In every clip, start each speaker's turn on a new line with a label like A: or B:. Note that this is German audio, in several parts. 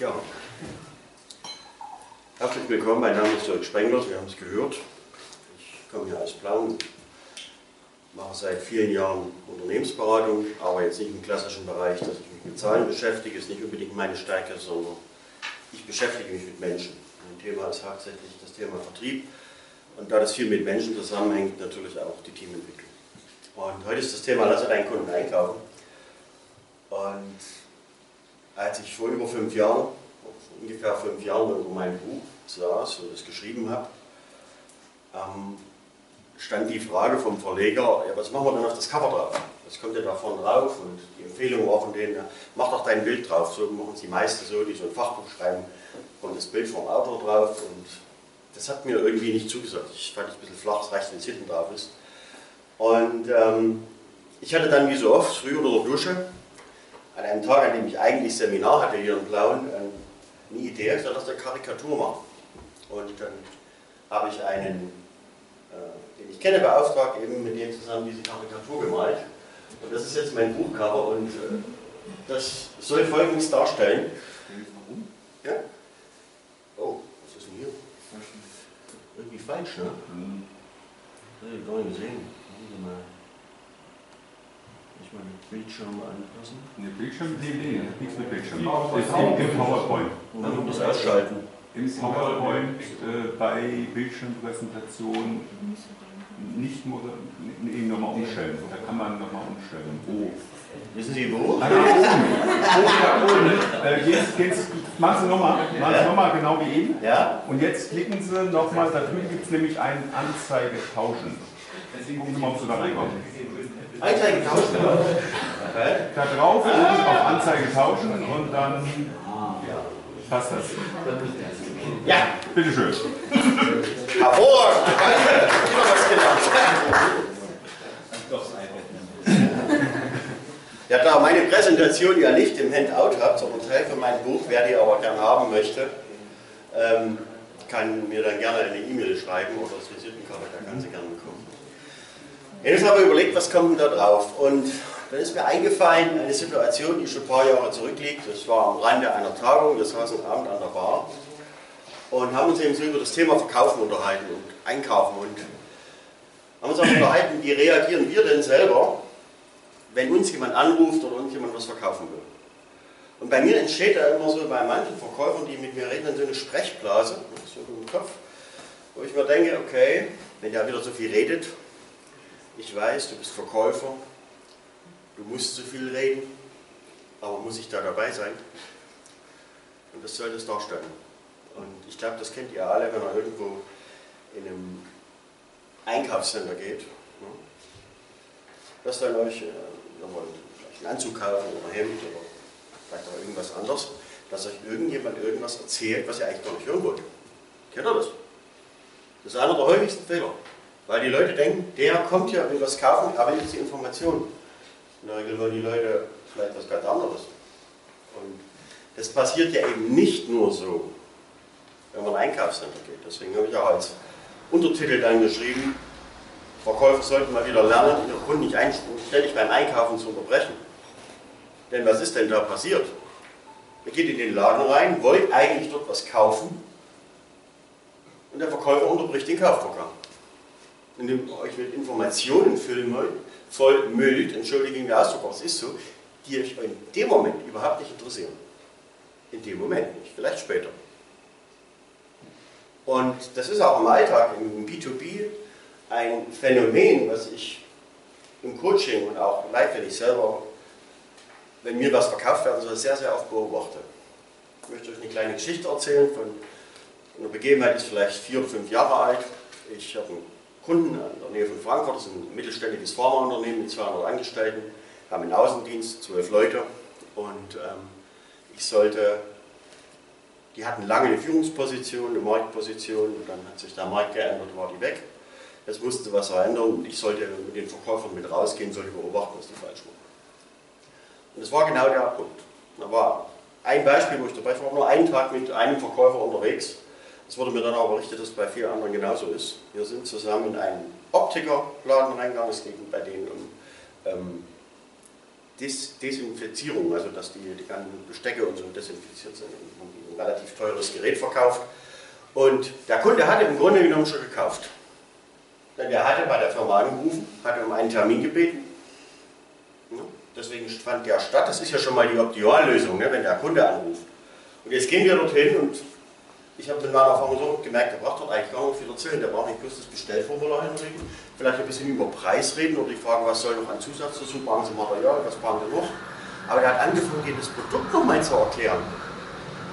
A: Ja. Herzlich willkommen, mein Name ist Jörg Spengler, wir haben es gehört. Ich komme hier aus Plauen, mache seit vielen Jahren Unternehmensberatung, aber jetzt nicht im klassischen Bereich, dass ich mich mit Zahlen beschäftige, ist nicht unbedingt meine Stärke, sondern ich beschäftige mich mit Menschen. Mein Thema ist hauptsächlich das Thema Vertrieb und da das viel mit Menschen zusammenhängt, natürlich auch die Teamentwicklung. Und heute ist das Thema, lasse deinen Kunden einkaufen. Und als ich vor über fünf Jahren, ungefähr fünf Jahren über mein Buch saß und es geschrieben habe, ähm, stand die Frage vom Verleger, ja, was machen wir denn auf das Cover drauf? Das kommt ja da vorne drauf und die Empfehlung war von denen, ja, mach doch dein Bild drauf. So machen es die meisten so, die so ein Fachbuch schreiben, kommt das Bild vom Autor drauf und das hat mir irgendwie nicht zugesagt. Ich fand es ein bisschen flach, es reicht, wenn es hinten drauf ist. Und ähm, ich hatte dann wie so oft, früh unter der Dusche, an einem Tag, an dem ich eigentlich Seminar hatte hier in Plauen, eine Idee, ich soll das eine Karikatur machen. Und dann habe ich einen, äh, den ich kenne, beauftragt, eben mit dem zusammen diese Karikatur gemalt. Und das ist jetzt mein Buchcover und äh, das soll folgendes darstellen. Ja? Oh, was ist denn hier? Irgendwie falsch, ne? Mhm. Das habe ich gar nicht gesehen. Mal. Ich meine Bildschirme anpassen.
B: Ne, Bildschirm, nee, nee, nichts mit Bildschirm. Das ist im, PowerPoint.
A: Dann muss das ausschalten.
B: Im PowerPoint äh, bei Bildschirmpräsentation nicht nur nee, nochmal umstellen. Da kann man nochmal umstellen.
A: Oh. Wissen Sie wo?
B: Ah, da oben. Äh, jetzt, jetzt machen Sie nochmal noch mal genau wie eben.
A: Ja.
B: Und jetzt klicken Sie nochmal, da drüben gibt es nämlich einen Anzeige tauschen. Gucken Sie mal, ob Sie da reinkommen.
A: Anzeige tauschen?
B: Da drauf auf Anzeige tauschen und dann passt das.
A: Ja.
B: Bitteschön.
A: Hervorragend, danke. Immer was gelernt. Ja, da meine Präsentation ja nicht im Handout habt, sondern Teil von meinem Buch, wer die aber gern haben möchte, ähm, kann mir dann gerne eine E-Mail schreiben oder das Visitenkarte, da kann sie gerne. Jetzt habe ich überlegt, was kommt denn da drauf? Und dann ist mir eingefallen, eine Situation, die schon ein paar Jahre zurückliegt. Das war am Rande einer Tagung, wir saßen Abend an der Bar und haben uns eben so über das Thema Verkaufen unterhalten und Einkaufen und haben uns auch unterhalten, wie reagieren wir denn selber, wenn uns jemand anruft oder uns jemand was verkaufen will. Und bei mir entsteht da immer so bei manchen Verkäufern, die mit mir reden, so eine Sprechblase, so im Kopf, wo ich mir denke, okay, wenn der wieder so viel redet, ich weiß, du bist Verkäufer, du musst so viel reden, aber muss ich da dabei sein? Und das soll das darstellen. Und ich glaube, das kennt ihr alle, wenn ihr irgendwo in einem Einkaufscenter geht. Ne? Dass dann euch, äh, vielleicht einen Anzug kaufen oder ein Hemd oder vielleicht auch irgendwas anderes, dass euch irgendjemand irgendwas erzählt, was ihr eigentlich gar nicht hören wollt. Kennt ihr das? Das ist einer der häufigsten Fehler. Weil die Leute denken, der kommt ja, was kaufen, aber jetzt die Information. In der Regel wollen die Leute vielleicht was ganz anderes. Und das passiert ja eben nicht nur so, wenn man in ein Einkaufscenter geht. Deswegen habe ich auch als Untertitel dann geschrieben, Verkäufer sollten mal wieder lernen, ihre Kunden nicht ständig beim Einkaufen zu unterbrechen. Denn was ist denn da passiert? Ihr geht in den Laden rein, wollt eigentlich dort was kaufen und der Verkäufer unterbricht den Kaufvorgang. Indem ihr euch mit Informationen voll müllt, entschuldigen wir Ausdruck, aber es ist so, die euch in dem Moment überhaupt nicht interessieren. In dem Moment nicht, vielleicht später. Und das ist auch im Alltag, im B2B, ein Phänomen, was ich im Coaching und auch live, wenn ich selber, wenn mir was verkauft werden soll, sehr, sehr oft beobachte. Ich möchte euch eine kleine Geschichte erzählen von einer Begebenheit, die ist vielleicht vier oder fünf Jahre alt. Ich habe einen Kunden in der Nähe von Frankfurt, das ist ein mittelständiges Pharmaunternehmen mit 200 Angestellten, haben einen Außendienst, zwölf Leute und ähm, ich sollte die hatten lange eine Führungsposition, eine Marktposition und dann hat sich der Markt geändert, war die weg. Jetzt mussten sie was verändern und ich sollte mit den Verkäufern mit rausgehen, sollte beobachten, was die falsch machen. Und das war genau der Punkt. Da war ein Beispiel, wo ich dabei war, nur einen Tag mit einem Verkäufer unterwegs. Es wurde mir dann auch berichtet, dass es bei vielen anderen genauso ist. Wir sind zusammen in einen Optikerladen reingegangen, es ging bei denen um ähm, Des Desinfizierung, also dass die, die ganzen Bestecke und so desinfiziert sind. Ein relativ teures Gerät verkauft. Und der Kunde hatte im Grunde genommen schon gekauft. Denn er hatte bei der Firma angerufen, hatte um einen Termin gebeten. Deswegen fand der statt. Das ist ja schon mal die Optimallösung, ne, wenn der Kunde anruft. Und jetzt gehen wir dorthin und ich habe mit meiner Erfahrung so gemerkt, der braucht dort eigentlich gar nicht viel erzählen. Der braucht nicht bloß das Bestellformular hinlegen, vielleicht ein bisschen über Preis reden oder die Frage, was soll noch an Zusatz dazu, brauchen Sie Material, was brauchen Sie noch. Aber der hat angefangen, jedes Produkt nochmal zu erklären.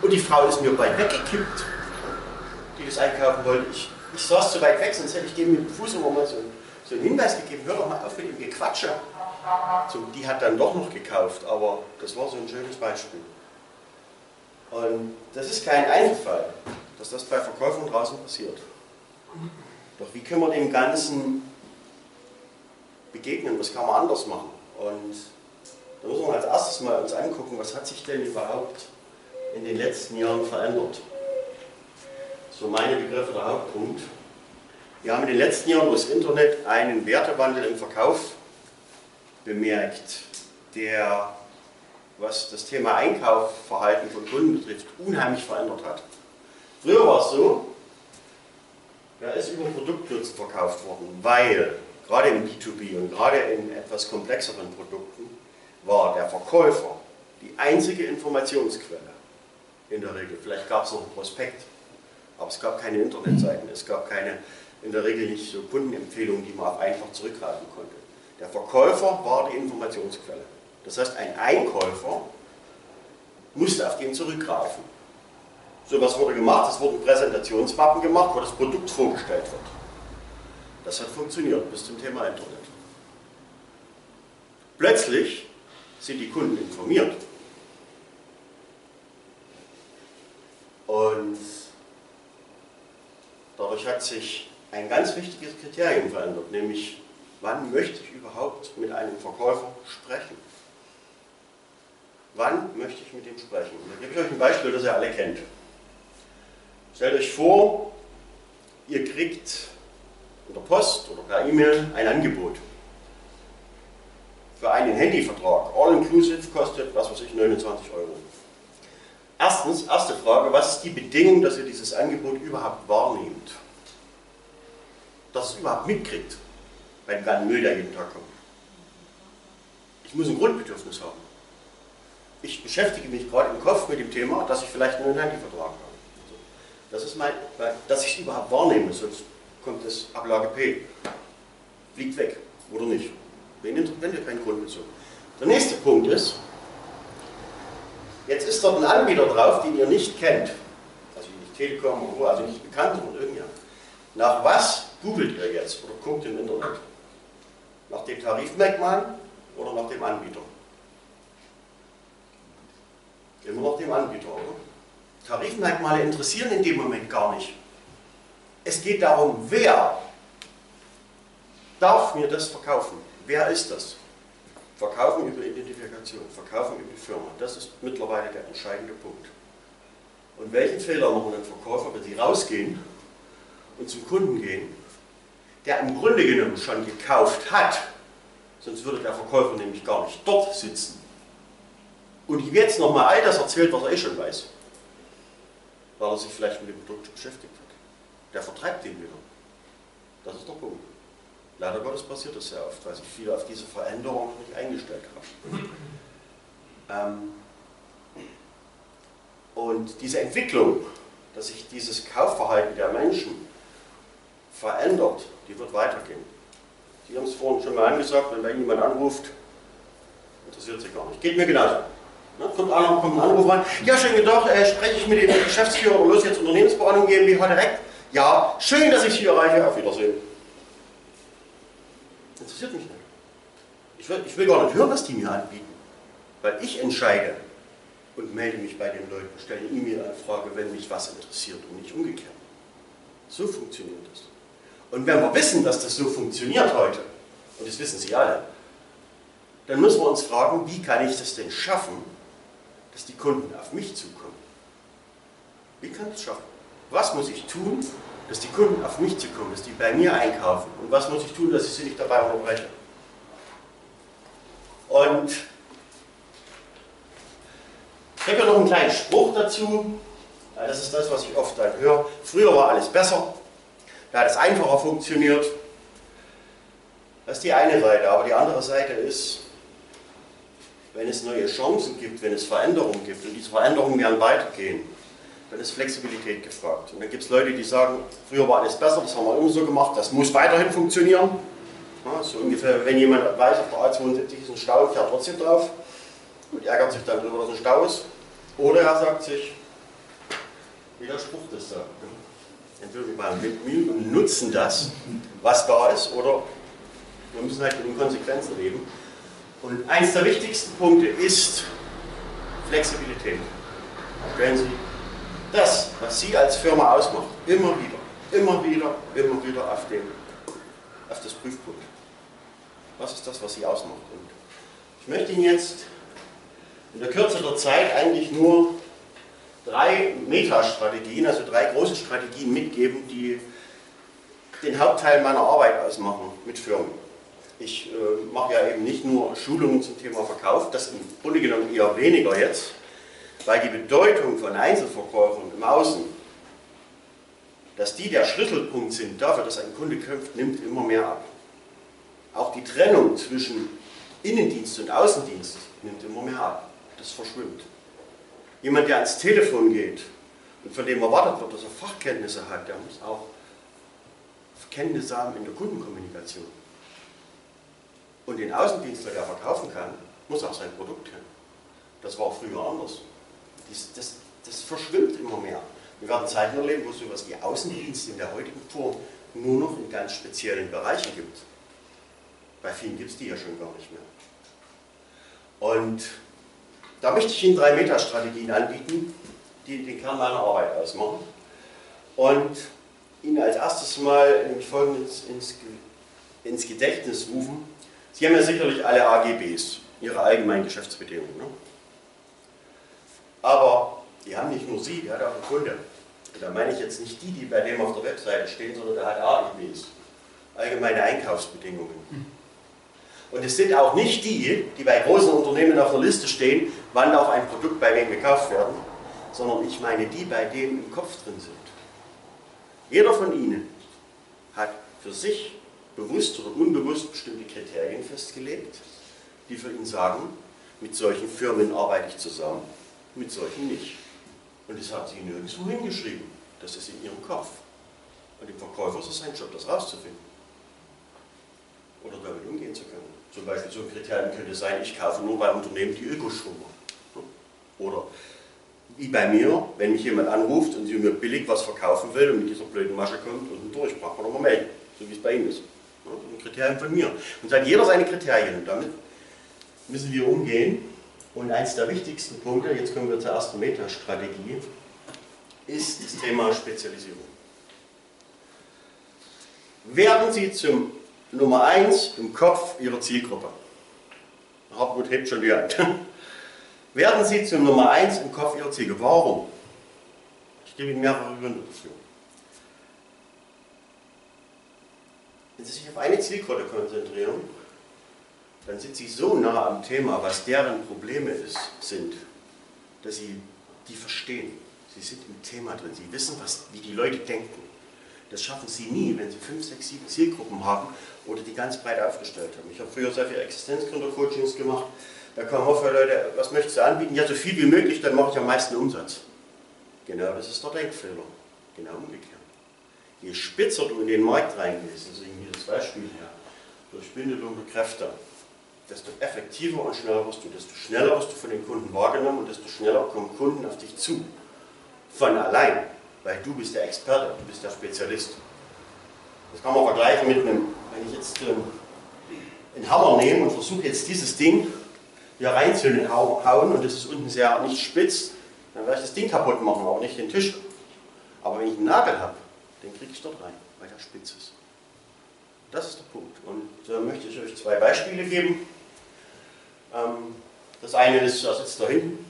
A: Und die Frau ist mir bald weggekippt, die das einkaufen wollte. Ich, ich saß zu weit weg, sonst hätte ich dem mit dem Fuß immer mal so, so einen Hinweis gegeben, hör doch mal auf mit dem Gequatsche. So, die hat dann doch noch gekauft, aber das war so ein schönes Beispiel. Und das ist kein Einzelfall, dass das bei Verkäufern draußen passiert. Doch wie können wir dem Ganzen begegnen? Was kann man anders machen? Und da müssen wir als erstes mal uns angucken, was hat sich denn überhaupt in den letzten Jahren verändert? So meine Begriffe der Hauptpunkt. Wir haben in den letzten Jahren durch das Internet einen Wertewandel im Verkauf bemerkt, der was das Thema Einkaufsverhalten von Kunden betrifft, unheimlich verändert hat. Früher war es so, da ist über Produktnutzen verkauft worden, weil gerade im B2B und gerade in etwas komplexeren Produkten war der Verkäufer die einzige Informationsquelle in der Regel. Vielleicht gab es noch ein Prospekt, aber es gab keine Internetseiten, es gab keine, in der Regel nicht so Kundenempfehlungen, die man einfach zurückgreifen konnte. Der Verkäufer war die Informationsquelle. Das heißt, ein Einkäufer musste auf den zurückgreifen. So was wurde gemacht, es wurden Präsentationsmappen gemacht, wo das Produkt vorgestellt wird. Das hat funktioniert bis zum Thema Internet. Plötzlich sind die Kunden informiert. Und dadurch hat sich ein ganz wichtiges Kriterium verändert, nämlich wann möchte ich überhaupt mit einem Verkäufer sprechen? Wann möchte ich mit ihm sprechen? Da gebe ich euch ein Beispiel, das ihr alle kennt. Stellt euch vor, ihr kriegt in der Post oder per E-Mail ein Angebot für einen Handyvertrag. All-inclusive kostet, was weiß ich, 29 Euro. Erstens, erste Frage, was ist die Bedingung, dass ihr dieses Angebot überhaupt wahrnehmt? Dass ihr es überhaupt mitkriegt, bei dem ganzen Müll, der jeden Tag kommt. Ich muss ein Grundbedürfnis haben ich beschäftige mich gerade im Kopf mit dem Thema, dass ich vielleicht einen Handyvertrag habe. Das ist mein, dass ich es überhaupt wahrnehme, sonst kommt das Ablage P. Fliegt weg, oder nicht. Wenn ihr keinen Grund dazu. Der nächste Punkt ist, jetzt ist dort ein Anbieter drauf, den ihr nicht kennt. Also nicht Telekom also nicht bekannt oder irgendjemand. Nach was googelt ihr jetzt oder guckt im Internet? Nach dem Tarifmerkmal oder nach dem Anbieter? Immer noch dem Anbieter, oder? Tarifmerkmale interessieren in dem Moment gar nicht. Es geht darum, wer darf mir das verkaufen? Wer ist das? Verkaufen über Identifikation, verkaufen über die Firma. Das ist mittlerweile der entscheidende Punkt. Und welchen Fehler machen ein Verkäufer, wenn sie rausgehen und zum Kunden gehen, der im Grunde genommen schon gekauft hat, sonst würde der Verkäufer nämlich gar nicht dort sitzen und ihm jetzt nochmal all das erzählt, was er eh schon weiß, weil er sich vielleicht mit dem Produkt beschäftigt hat. Der vertreibt ihn wieder. Das ist der Punkt. Leider Gottes passiert das sehr oft, weil sich viele auf diese Veränderung nicht eingestellt haben. Ähm, und diese Entwicklung, dass sich dieses Kaufverhalten der Menschen verändert, die wird weitergehen. Sie haben es vorhin schon mal angesagt, wenn Ihnen jemand anruft, interessiert Sie gar nicht. Geht mir genauso. Ne? Kommt, einer, kommt ein Anruf rein. Ja, schön gedacht, äh, spreche ich mit dem Geschäftsführer oder los jetzt Unternehmensberatung GmbH direkt? Ja, schön, dass ich Sie erreiche. Auf Wiedersehen. Interessiert mich nicht. Ich will, ich will gar nicht hören, was die mir anbieten. Weil ich entscheide und melde mich bei den Leuten, stelle eine E-Mail-Anfrage, wenn mich was interessiert und nicht umgekehrt. So funktioniert das. Und wenn wir wissen, dass das so funktioniert heute, und das wissen Sie alle, dann müssen wir uns fragen, wie kann ich das denn schaffen, dass die Kunden auf mich zukommen. Wie kann ich das schaffen? Was muss ich tun, dass die Kunden auf mich zukommen, dass die bei mir einkaufen? Und was muss ich tun, dass ich sie nicht dabei unterbreche? Und Ich habe ja noch einen kleinen Spruch dazu. Das ist das, was ich oft dann höre. Früher war alles besser, da hat es einfacher funktioniert. Das ist die eine Seite, aber die andere Seite ist, wenn es neue Chancen gibt, wenn es Veränderungen gibt und diese Veränderungen werden weitergehen, dann ist Flexibilität gefragt. Und dann gibt es Leute, die sagen, früher war alles besser, das haben wir immer so gemacht, das muss weiterhin funktionieren. Ja, so ungefähr, wenn jemand weiß, auf der A72 ist ein Stau, fährt trotzdem drauf und ärgert sich dann darüber, dass ein Stau ist. Oder er sagt sich, widersprucht es da. Entweder wir machen mit Mühe und nutzen das, was da ist, oder wir müssen halt mit den Konsequenzen leben. Und eins der wichtigsten Punkte ist Flexibilität. Stellen Sie das, was Sie als Firma ausmacht, immer wieder, immer wieder, immer wieder auf, den, auf das Prüfpunkt. Was ist das, was Sie ausmacht? Und ich möchte Ihnen jetzt in der Kürze der Zeit eigentlich nur drei Metastrategien, also drei große Strategien mitgeben, die den Hauptteil meiner Arbeit ausmachen mit Firmen. Ich äh, mache ja eben nicht nur Schulungen zum Thema Verkauf, das im Grunde genommen eher weniger jetzt, weil die Bedeutung von Einzelverkäufern im Außen, dass die der Schlüsselpunkt sind dafür, dass ein Kunde kämpft, nimmt immer mehr ab. Auch die Trennung zwischen Innendienst und Außendienst nimmt immer mehr ab. Das verschwimmt. Jemand, der ans Telefon geht und von dem erwartet wird, dass er Fachkenntnisse hat, der muss auch Kenntnisse haben in der Kundenkommunikation. Und den Außendienstler, der verkaufen kann, muss auch sein Produkt kennen. Das war früher anders. Das, das, das verschwimmt immer mehr. Wir werden Zeiten erleben, wo es sowas wie Außendienst in der heutigen Form nur noch in ganz speziellen Bereichen gibt. Bei vielen gibt es die ja schon gar nicht mehr. Und da möchte ich Ihnen drei Metastrategien anbieten, die den Kern meiner Arbeit ausmachen. Und Ihnen als erstes mal Folgendes ins, ins Gedächtnis rufen. Sie haben ja sicherlich alle AGBs, Ihre allgemeinen Geschäftsbedingungen. Ne? Aber die haben nicht nur Sie, die hat auch ein Kunde. Und da meine ich jetzt nicht die, die bei dem auf der Webseite stehen, sondern der hat AGBs, allgemeine Einkaufsbedingungen. Und es sind auch nicht die, die bei großen Unternehmen auf der Liste stehen, wann darf ein Produkt bei wem gekauft werden, sondern ich meine die, bei denen im Kopf drin sind. Jeder von Ihnen hat für sich bewusst oder unbewusst bestimmte Kriterien festgelegt, die für ihn sagen, mit solchen Firmen arbeite ich zusammen, mit solchen nicht. Und das haben Sie nirgendwo hingeschrieben. Das ist in Ihrem Kopf. Und dem Verkäufer ist es sein Job, das rauszufinden. Oder damit umgehen zu können. Zum Beispiel so ein Kriterium könnte sein, ich kaufe nur bei Unternehmen, die machen. Oder wie bei mir, wenn mich jemand anruft und sie mir billig was verkaufen will und mit dieser blöden Masche kommt und durch, braucht man nochmal melden, so wie es bei Ihnen ist. Ein Kriterium von mir. Und hat jeder seine Kriterien und damit müssen wir umgehen. Und eins der wichtigsten Punkte, jetzt kommen wir zur ersten Metastrategie, ist das Thema Spezialisierung. Werden Sie zum Nummer eins im Kopf Ihrer Zielgruppe. Hartmut hebt schon die Hand. Werden Sie zum Nummer eins im Kopf Ihrer Zielgruppe. Warum? Ich gebe Ihnen mehrere Gründe dafür. Wenn Sie sich auf eine Zielgruppe konzentrieren, dann sind Sie so nah am Thema, was deren Probleme ist, sind, dass Sie die verstehen. Sie sind im Thema drin, Sie wissen, was, wie die Leute denken. Das schaffen Sie nie, wenn Sie fünf, sechs, sieben Zielgruppen haben oder die ganz breit aufgestellt haben. Ich habe früher sehr viele Existenzgründer-Coachings gemacht. Da auch viele Leute, was möchtest du anbieten? Ja, so viel wie möglich, dann mache ich am meisten Umsatz. Genau, das ist der Denkfehler. Genau umgekehrt. Je spitzer du in den Markt reingehst, also hier das Beispiel her, durch Bündelung der Kräfte, desto effektiver und schneller wirst du, desto schneller wirst du von den Kunden wahrgenommen und desto schneller kommen Kunden auf dich zu. Von allein. Weil du bist der Experte, du bist der Spezialist. Das kann man vergleichen mit einem, wenn ich jetzt ähm, einen Hammer nehme und versuche jetzt dieses Ding hier reinzuhauen und das ist unten sehr nicht spitz, dann werde ich das Ding kaputt machen, aber nicht den Tisch. Aber wenn ich einen Nagel habe, den kriege ich dort rein, weil der spitz ist. Das ist der Punkt. Und da möchte ich euch zwei Beispiele geben. Ähm, das eine ist, er sitzt da hinten,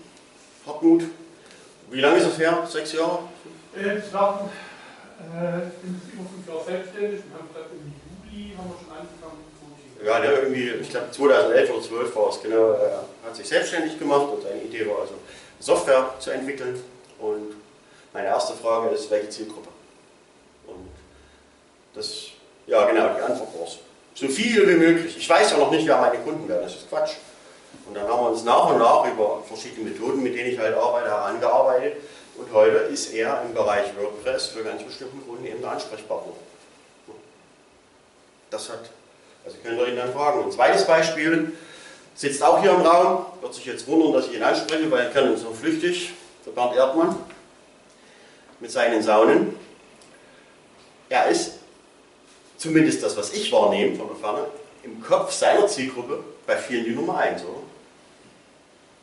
A: Hartmut. Wie lange ist es her? Sechs Jahre?
C: Ich war äh, über fünf Jahre selbstständig und haben gesagt, im Juli haben wir schon angefangen.
A: Ja, der irgendwie, ich glaube 2011 oder 2012 war es, genau, er hat sich selbstständig gemacht und seine Idee war also, Software zu entwickeln. Und meine erste Frage ist, welche Zielgruppe? Das, ja genau, die Antwort war so viel wie möglich. Ich weiß ja noch nicht, wer meine Kunden werden, das ist Quatsch. Und dann haben wir uns nach und nach über verschiedene Methoden, mit denen ich halt arbeite, herangearbeitet. Und heute ist er im Bereich WordPress für ganz bestimmten Kunden eben der Ansprechpartner. Das hat, also könnt ihr ihn dann fragen. Ein zweites Beispiel sitzt auch hier im Raum, wird sich jetzt wundern, dass ich ihn anspreche, weil er kennt uns nur flüchtig, der Bernd Erdmann, mit seinen Saunen. Er ist, zumindest das, was ich wahrnehme von der Ferne, im Kopf seiner Zielgruppe bei vielen die Nummer 1, oder?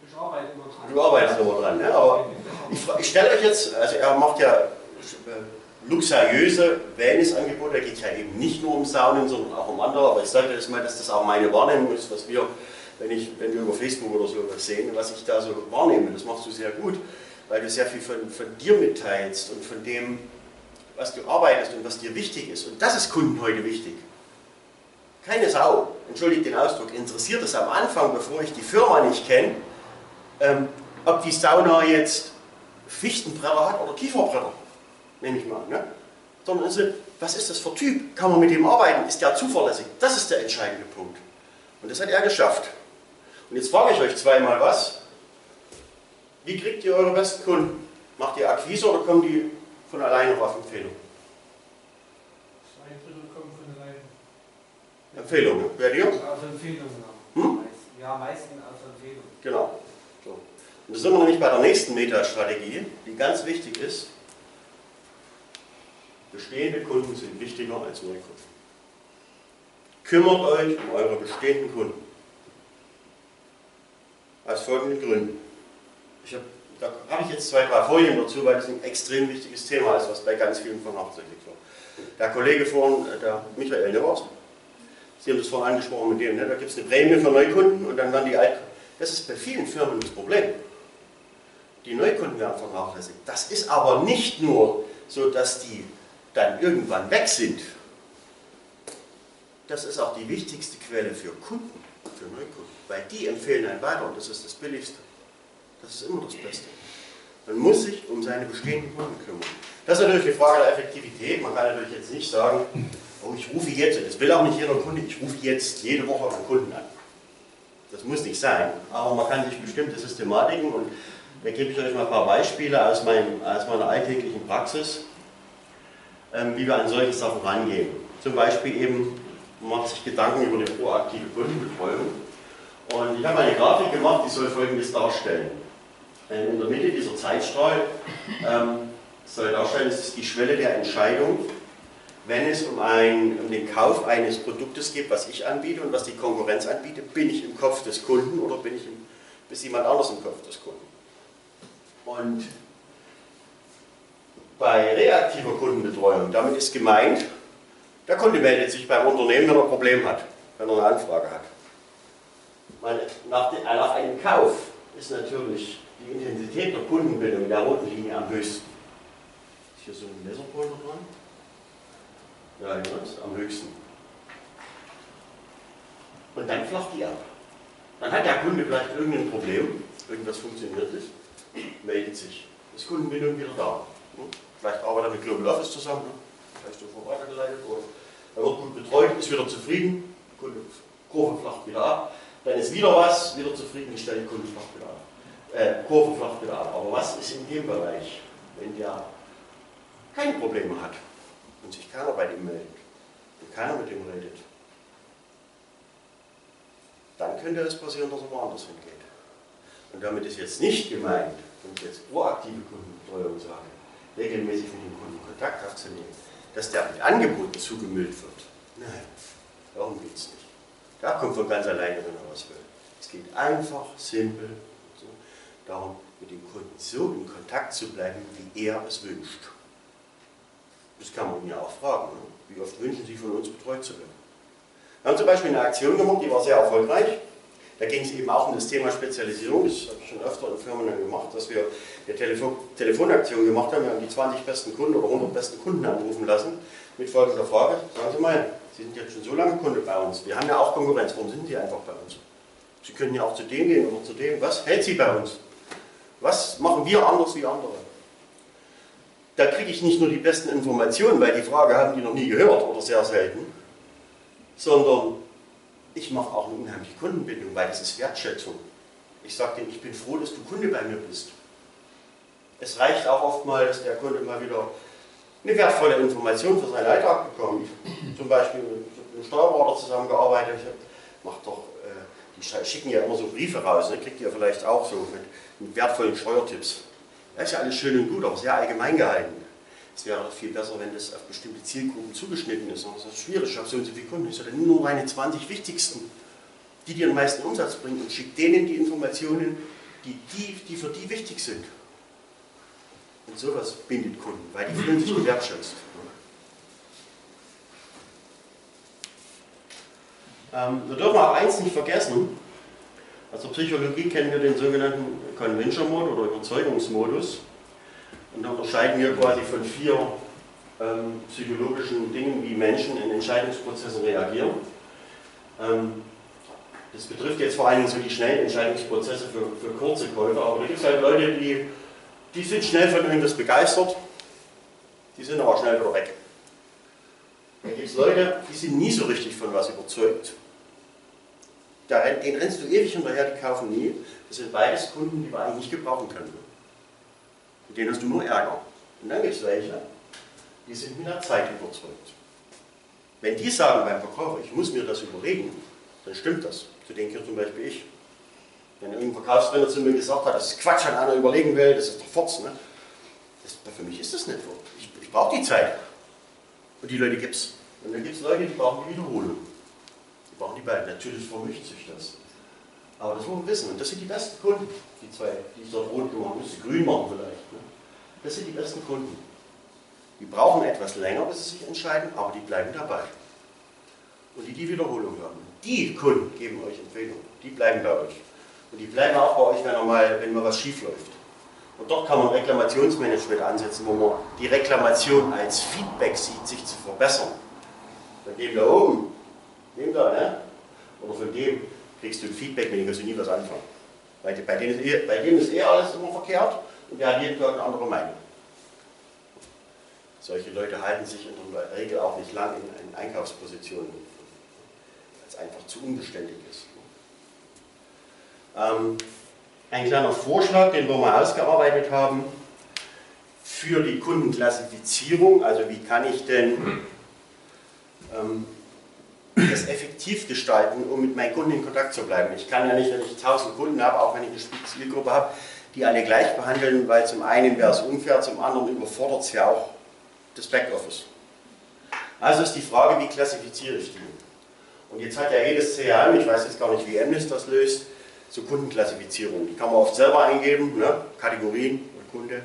C: Ich arbeite immer dran.
A: Du arbeitest immer dran, ne? aber ich, ich stelle euch jetzt, also er macht ja äh, luxuriöse Wellnessangebote, da geht es ja eben nicht nur um Saunen, sondern auch um andere, aber ich sage jetzt mal, dass das auch meine Wahrnehmung ist, was wir, wenn, ich, wenn wir über Facebook oder so was sehen, was ich da so wahrnehme, das machst du sehr gut, weil du sehr viel von, von dir mitteilst und von dem, was du arbeitest und was dir wichtig ist. Und das ist Kunden heute wichtig. Keine Sau, entschuldigt den Ausdruck, interessiert es am Anfang, bevor ich die Firma nicht kenne, ähm, ob die Sauna jetzt Fichtenbretter hat oder Kieferbretter, nehme ich mal. Ne? Sondern also, was ist das für Typ? Kann man mit dem arbeiten? Ist der zuverlässig? Das ist der entscheidende Punkt. Und das hat er geschafft. Und jetzt frage ich euch zweimal was. Wie kriegt ihr eure besten Kunden? Macht ihr Akquise oder kommen die von alleine auf Empfehlung?
C: Zwei Drittel kommen von alleine.
A: Empfehlung? Wer dir?
D: Aus Empfehlung, ja.
A: Hm?
D: Ja, meistens aus Empfehlung.
A: Genau. So. Und da sind wir nämlich bei der nächsten Metastrategie, die ganz wichtig ist. Bestehende Kunden sind wichtiger als Neukunden. Kümmert euch um eure bestehenden Kunden. Aus folgenden Gründen. Ich hab, da habe ich jetzt zwei, drei Folien dazu, weil das ein extrem wichtiges Thema ist, was bei ganz vielen vernachlässigt wird. Der Kollege vorhin, äh, der Michael Nevers, Sie haben das vorhin angesprochen mit dem, ne? da gibt es eine Prämie für Neukunden und dann werden die Alt. Das ist bei vielen Firmen das Problem. Die Neukunden werden vernachlässigt. Das ist aber nicht nur so, dass die dann irgendwann weg sind. Das ist auch die wichtigste Quelle für Kunden, für Neukunden, weil die empfehlen einen weiter und das ist das Billigste. Das ist immer das Beste. Man muss sich um seine bestehenden Kunden kümmern. Das ist natürlich die Frage der Effektivität. Man kann natürlich jetzt nicht sagen, oh, ich rufe jetzt, das will auch nicht jeder Kunde, ich rufe jetzt jede Woche einen Kunden an. Das muss nicht sein, aber man kann sich bestimmte Systematiken und da gebe ich euch mal ein paar Beispiele aus, meinem, aus meiner alltäglichen Praxis, ähm, wie wir an solche Sachen rangehen. Zum Beispiel eben, man macht sich Gedanken über eine proaktive Kundenbetreuung. Und ich habe eine Grafik gemacht, die soll folgendes darstellen. In der Mitte dieser Zeitstrahl ähm, soll darstellen, das ist die Schwelle der Entscheidung, wenn es um, ein, um den Kauf eines Produktes geht, was ich anbiete und was die Konkurrenz anbietet, bin ich im Kopf des Kunden oder bin ich im, ist jemand anders im Kopf des Kunden? Und bei reaktiver Kundenbetreuung, damit ist gemeint, der Kunde meldet sich beim Unternehmen, wenn er ein Problem hat, wenn er eine Anfrage hat. Nach, de, nach einem Kauf ist natürlich die Intensität der Kundenbindung in der roten Linie am höchsten. Ist hier so ein Messerpointer dran? Ja, ja, ist am höchsten. Und dann flacht die ab. Dann hat der Kunde vielleicht irgendein Problem, irgendwas funktioniert nicht, meldet sich. Ist Kundenbindung wieder da. Vielleicht arbeitet er mit Global Office zusammen, vielleicht sofort weitergeleitet oder er wird gut betreut, ist wieder zufrieden, Kurve flacht wieder ab. Dann ist wieder was, wieder zufriedengestellt, Kunde flacht wieder ab. Äh, Kurve ab. Aber was ist in dem Bereich, wenn der keine Probleme hat und sich keiner bei ihm meldet und keiner mit ihm redet? Dann könnte es passieren, dass er woanders hingeht. Und damit ist jetzt nicht gemeint, wenn ich jetzt proaktive Kundenbetreuung sage, regelmäßig mit dem Kunden Kontakt aufzunehmen, dass der mit Angeboten zugemüllt wird. Nein, darum geht es nicht. Da kommt von ganz alleine, wenn er was will. Es geht einfach, simpel, darum, mit dem Kunden so in Kontakt zu bleiben, wie er es wünscht. Das kann man ja auch fragen. Ne? Wie oft wünschen Sie von uns betreut zu werden? Wir haben zum Beispiel eine Aktion gemacht, die war sehr erfolgreich. Da ging es eben auch um das Thema Spezialisierung. Das habe ich schon öfter in Firmen gemacht, dass wir eine Telefon Telefonaktion gemacht haben. Wir haben die 20 besten Kunden oder 100 besten Kunden anrufen lassen mit folgender Frage. Sagen Sie mal, Sie sind jetzt schon so lange Kunde bei uns. Wir haben ja auch Konkurrenz. Warum sind Sie einfach bei uns? Sie können ja auch zu dem gehen oder zu dem. Was hält Sie bei uns? Was machen wir anders wie andere? Da kriege ich nicht nur die besten Informationen, weil die Frage haben die noch nie gehört oder sehr selten, sondern ich mache auch eine unheimliche Kundenbindung, weil das ist Wertschätzung. Ich sage denen, ich bin froh, dass du Kunde bei mir bist. Es reicht auch oft mal, dass der Kunde mal wieder eine wertvolle Information für seinen Alltag bekommt. Zum Beispiel mit einem Steuerberater zusammengearbeitet. Ich mach doch, äh, die schicken ja immer so Briefe raus, ne? kriegt ihr vielleicht auch so mit, mit wertvollen Steuertipps. Das ist ja alles schön und gut, aber sehr allgemein gehalten. Es wäre doch viel besser, wenn das auf bestimmte Zielgruppen zugeschnitten ist. Das ist schwierig, ich habe so und so viele Kunden. Ich sage nur meine 20 wichtigsten, die dir den meisten Umsatz bringen und schick denen die Informationen, die, die, die für die wichtig sind. Und sowas bindet Kunden, weil die fühlen sich gewertschätzt. Ähm, wir dürfen auch eins nicht vergessen. Aus der Psychologie kennen wir den sogenannten Convention Mode oder Überzeugungsmodus. Und da unterscheiden wir quasi von vier ähm, psychologischen Dingen, wie Menschen in Entscheidungsprozessen reagieren. Ähm, das betrifft jetzt vor Dingen so die schnellen Entscheidungsprozesse für, für kurze Käufe, aber da gibt es halt Leute, die die sind schnell von irgendwas begeistert, die sind aber schnell wieder weg. Dann gibt es Leute, die sind nie so richtig von was überzeugt. Den rennst du ewig hinterher, die kaufen nie. Das sind beides Kunden, die wir eigentlich nicht gebrauchen können. Mit denen hast du nur Ärger. Und dann gibt es welche, die sind mit der Zeit überzeugt. Wenn die sagen beim Verkäufer, ich muss mir das überlegen, dann stimmt das. Zu denen gehört zum Beispiel ich. Wenn irgendein Verkaufstrainer zu mir gesagt hat, das ist Quatsch, wenn einer überlegen will, das ist doch Furz. Ne? Das, für mich ist das nicht so. Ich, ich brauche die Zeit. Und die Leute gibt es. Und dann gibt es Leute, die brauchen die Wiederholung. Die brauchen die beiden. Natürlich vermischt sich das. Aber das muss man wissen. Und das sind die besten Kunden. Die zwei, die ich dort rot gemacht habe, müsste grün machen vielleicht. Ne? Das sind die besten Kunden. Die brauchen etwas länger, bis sie sich entscheiden, aber die bleiben dabei. Und die die Wiederholung haben. Die Kunden geben euch Empfehlungen. Die bleiben bei euch. Und die bleiben auch bei euch, wenn, mal, wenn mal was schief läuft. Und dort kann man Reklamationsmanagement ansetzen, wo man die Reklamation als Feedback sieht, sich zu verbessern. Von dem da oben, dem da, ne? oder von dem kriegst du ein Feedback, mit dem kannst du nie was anfangen. Weil bei denen, ist eh, bei denen ist eh alles immer verkehrt und der hat jeden Tag eine andere Meinung. Solche Leute halten sich in der Regel auch nicht lang in, in Einkaufspositionen, weil es einfach zu unbeständig ist. Ähm, ein kleiner Vorschlag, den wir mal ausgearbeitet haben für die Kundenklassifizierung. Also wie kann ich denn ähm, das effektiv gestalten, um mit meinen Kunden in Kontakt zu bleiben. Ich kann ja nicht, wenn ich 1000 Kunden habe, auch wenn ich eine Zielgruppe habe, die alle gleich behandeln, weil zum einen wäre es unfair, zum anderen überfordert es ja auch das Backoffice. Also ist die Frage, wie klassifiziere ich die? Und jetzt hat ja jedes CRM, ich weiß jetzt gar nicht, wie MNIS das löst, zur Kundenklassifizierung. Die kann man oft selber eingeben, ne? Kategorien und Kunde.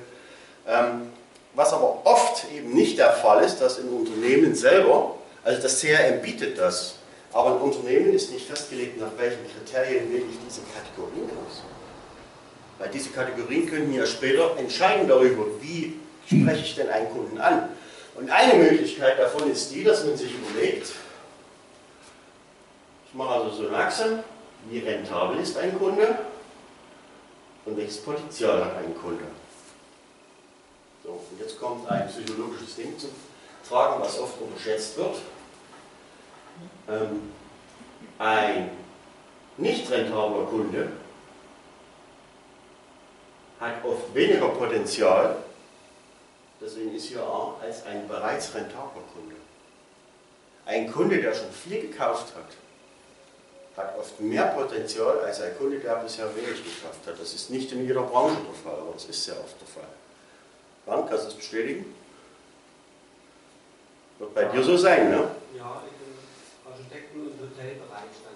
A: Ähm, was aber oft eben nicht der Fall ist, dass im Unternehmen selber, also das CRM bietet das, aber ein Unternehmen ist nicht festgelegt, nach welchen Kriterien wähle ich diese Kategorien aus. Weil diese Kategorien können ja später entscheiden darüber, wie spreche ich denn einen Kunden an. Und eine Möglichkeit davon ist die, dass man sich überlegt, ich mache also so eine Achse, wie rentabel ist ein Kunde und welches Potenzial hat ein Kunde. So, und jetzt kommt ein psychologisches Ding zum Tragen, was oft unterschätzt wird. Ähm, ein nicht rentabler Kunde hat oft weniger Potenzial, deswegen ist hier A, als ein bereits rentabler Kunde. Ein Kunde, der schon viel gekauft hat, hat oft mehr Potenzial als ein Kunde, der bisher wenig geschafft hat. Das ist nicht in jeder Branche der Fall, aber das ist sehr oft der Fall. Wann kannst du es bestätigen? Wird bei dir so sein, ne?
D: Ja, Architekten- und Hotelbereich dann.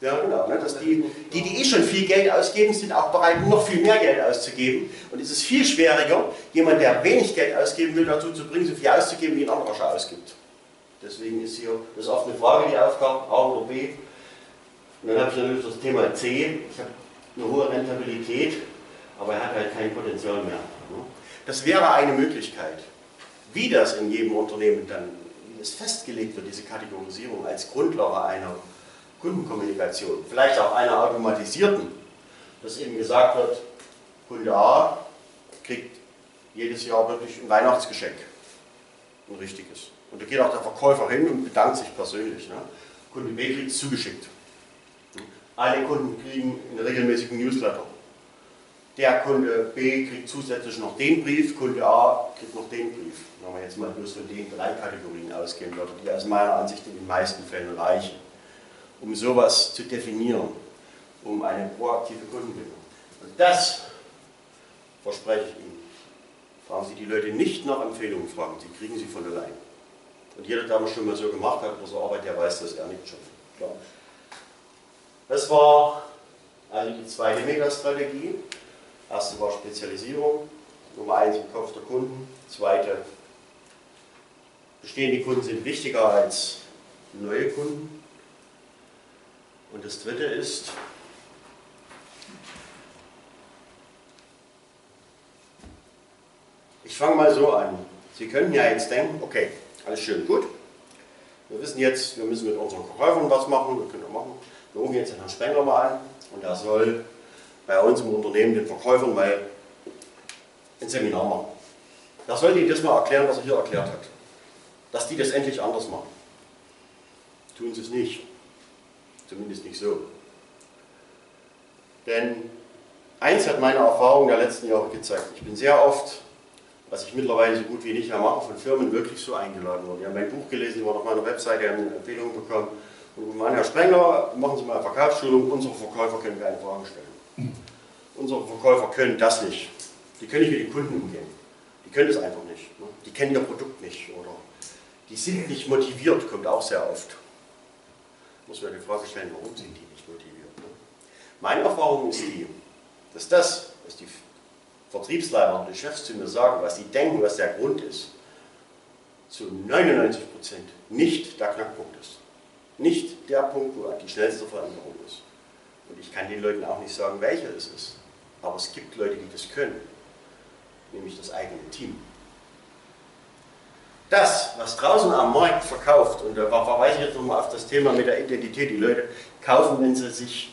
A: Ja, genau. Ne? Dass die, die, die eh schon viel Geld ausgeben, sind auch bereit, noch viel mehr Geld auszugeben. Und es ist viel schwieriger, jemand, der wenig Geld ausgeben will, dazu zu bringen, so viel auszugeben, wie ein anderer schon ausgibt. Deswegen ist hier, das ist oft eine Frage, die aufkommt, A oder B. Und dann habe ich natürlich das Thema C. Ich habe eine hohe Rentabilität, aber er hat halt kein Potenzial mehr. Ne? Das wäre eine Möglichkeit. Wie das in jedem Unternehmen dann, es festgelegt wird, diese Kategorisierung als Grundlage einer Kundenkommunikation, vielleicht auch einer automatisierten, dass eben gesagt wird, Kunde A kriegt jedes Jahr wirklich ein Weihnachtsgeschenk. Ein richtiges. Und da geht auch der Verkäufer hin und bedankt sich persönlich. Ne? Kunde B kriegt es zugeschickt. Alle Kunden kriegen einen regelmäßigen Newsletter. Der Kunde B kriegt zusätzlich noch den Brief, Kunde A kriegt noch den Brief. Wenn man jetzt mal bloß von den drei Kategorien ausgehen würde, die aus meiner Ansicht in den meisten Fällen reichen, um sowas zu definieren, um eine proaktive Kundenbindung. Und das verspreche ich Ihnen. Fragen Sie die Leute nicht nach Empfehlungen fragen, Sie kriegen sie von allein. Und jeder, der das schon mal so gemacht hat, oder so arbeitet, der weiß, dass er nicht schon. Klar. Das war also die zweite Megastrategie. Erste war Spezialisierung, Nummer eins im Kopf der Kunden. Zweite, bestehende Kunden sind wichtiger als neue Kunden. Und das dritte ist, ich fange mal so an. Sie können ja jetzt denken, okay, alles schön gut. Wir wissen jetzt, wir müssen mit unseren Verkäufern was machen, wir können wir machen. Wir rufen jetzt den Herrn Spengler mal an und er soll bei uns im Unternehmen den Verkäufern mal ein Seminar machen. Da soll Ihnen das mal erklären, was er hier erklärt hat. Dass die das endlich anders machen. Tun sie es nicht. Zumindest nicht so. Denn eins hat meine Erfahrung der letzten Jahre gezeigt. Ich bin sehr oft, was ich mittlerweile so gut wie nicht mehr mache, von Firmen wirklich so eingeladen worden. Die haben mein Buch gelesen, die haben auf meiner Webseite eine Empfehlung bekommen. Und mein Herr Sprengler, machen Sie mal eine Verkaufsschulung, unsere Verkäufer können keine Fragen stellen. Unsere Verkäufer können das nicht. Die können nicht mit den Kunden umgehen. Die können das einfach nicht. Ne? Die kennen ihr Produkt nicht oder die sind nicht motiviert, kommt auch sehr oft. Muss man die Frage stellen, warum sind die nicht motiviert? Ne? Meine Erfahrung ist die, dass das, was die Vertriebsleiter und die Chefs zu mir sagen, was sie denken, was der Grund ist, zu 99% nicht der Knackpunkt ist. Nicht der Punkt, wo die schnellste Veränderung ist. Und ich kann den Leuten auch nicht sagen, welcher es ist. Aber es gibt Leute, die das können. Nämlich das eigene Team. Das, was draußen am Markt verkauft, und da verweise ich jetzt nochmal auf das Thema mit der Identität, die Leute kaufen, wenn sie sich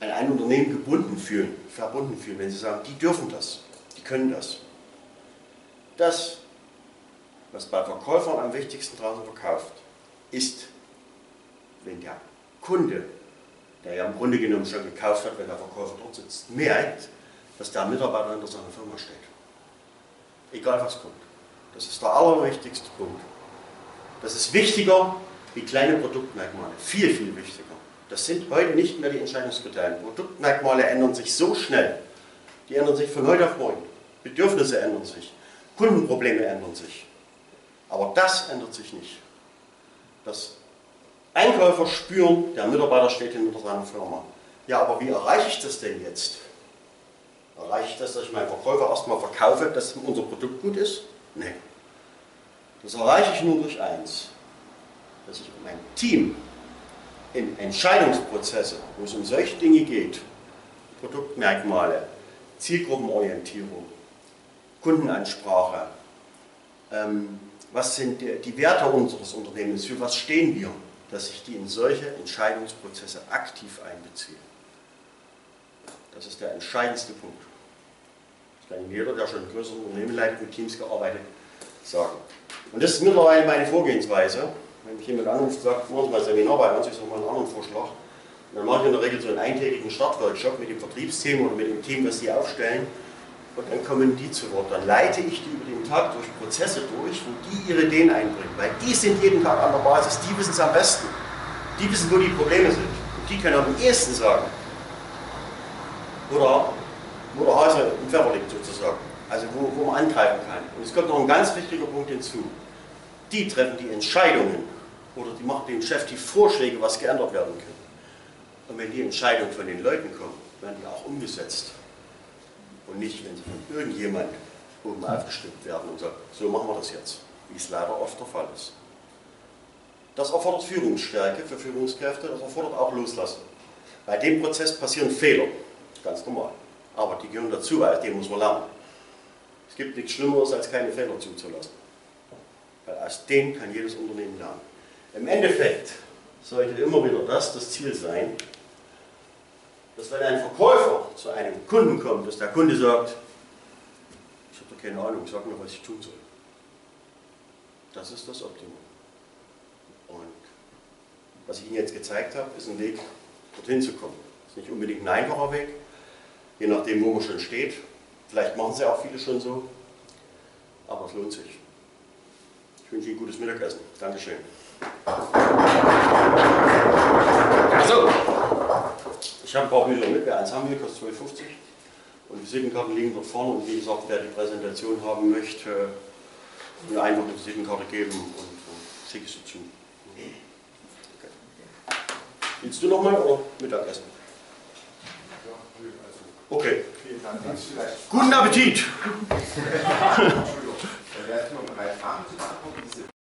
A: an ein Unternehmen gebunden fühlen, verbunden fühlen, wenn sie sagen, die dürfen das, die können das. Das, was bei Verkäufern am wichtigsten draußen verkauft, ist, wenn der Kunde, der ja im Grunde genommen schon gekauft hat, wenn der Verkäufer dort sitzt, merkt, dass der Mitarbeiter hinter seiner Firma steht. Egal was kommt. Das ist der allerwichtigste Punkt. Das ist wichtiger wie kleine Produktmerkmale. Viel, viel wichtiger. Das sind heute nicht mehr die Entscheidungskriterien. Produktmerkmale ändern sich so schnell. Die ändern sich von heute auf morgen. Bedürfnisse ändern sich. Kundenprobleme ändern sich. Aber das ändert sich nicht. Das Einkäufer spüren, der Mitarbeiter steht hinter seiner Firma. Ja, aber wie erreiche ich das denn jetzt? Erreiche ich das, dass ich meinen Verkäufer erstmal verkaufe, dass unser Produkt gut ist? Nein. Das erreiche ich nur durch eins, dass ich mein Team in Entscheidungsprozesse, wo es um solche Dinge geht, Produktmerkmale, Zielgruppenorientierung, Kundenansprache, ähm, was sind die, die Werte unseres Unternehmens, für was stehen wir, dass ich die in solche Entscheidungsprozesse aktiv einbeziehe. Das ist der entscheidendste Punkt. Das kann jeder, der schon in größeren Unternehmen leitet, mit Teams gearbeitet, sagen. Und das ist mittlerweile meine Vorgehensweise. Wenn mich jemand anruft und sagt, machen Sie mal Seminar bei uns, ich sage mal einen anderen Vorschlag. Und dann mache ich in der Regel so einen eintägigen Startworkshop mit dem Vertriebsteam oder mit dem Team, was sie aufstellen. Und dann kommen die zu Wort. Dann leite ich die über den Tag durch Prozesse durch, wo die ihre Ideen einbringen. Weil die sind jeden Tag an der Basis, die wissen es am besten. Die wissen, wo die Probleme sind. Und die können am ehesten sagen, oder wo der Hase im Pfeffer liegt sozusagen. Also wo, wo man angreifen kann. Und es kommt noch ein ganz wichtiger Punkt hinzu. Die treffen die Entscheidungen oder die machen dem Chef die Vorschläge, was geändert werden kann. Und wenn die Entscheidungen von den Leuten kommen, werden die auch umgesetzt. Und nicht, wenn sie von irgendjemand oben aufgestimmt werden und sagen, so machen wir das jetzt, wie es leider oft der Fall ist. Das erfordert Führungsstärke für Führungskräfte, das erfordert auch Loslassen. Bei dem Prozess passieren Fehler, ganz normal. Aber die gehören dazu, aus dem muss man lernen. Es gibt nichts Schlimmeres, als keine Fehler zuzulassen. Weil aus denen kann jedes Unternehmen lernen. Im Endeffekt sollte immer wieder das das Ziel sein, dass wenn ein Verkäufer zu einem Kunden kommt, dass der Kunde sagt, ich habe doch keine Ahnung, sag mir, was ich tun soll. Das ist das Optimum. Und was ich Ihnen jetzt gezeigt habe, ist ein Weg, dorthin zu kommen. Das ist nicht unbedingt ein einfacher Weg, je nachdem, wo man schon steht. Vielleicht machen sie auch viele schon so, aber es lohnt sich. Ich wünsche Ihnen gutes Mittagessen. Dankeschön. Also, ich habe ein paar Bücher mit, wer eins haben will, kostet 12,50. Und Visitenkarten liegen dort vorne und wie gesagt, wer die Präsentation haben möchte, mir einfach eine Visitenkarte geben und, und schicke sie zu. Okay. Willst du nochmal oder Mittagessen? Okay.
E: Vielen Dank. Vielleicht,
A: Guten Appetit!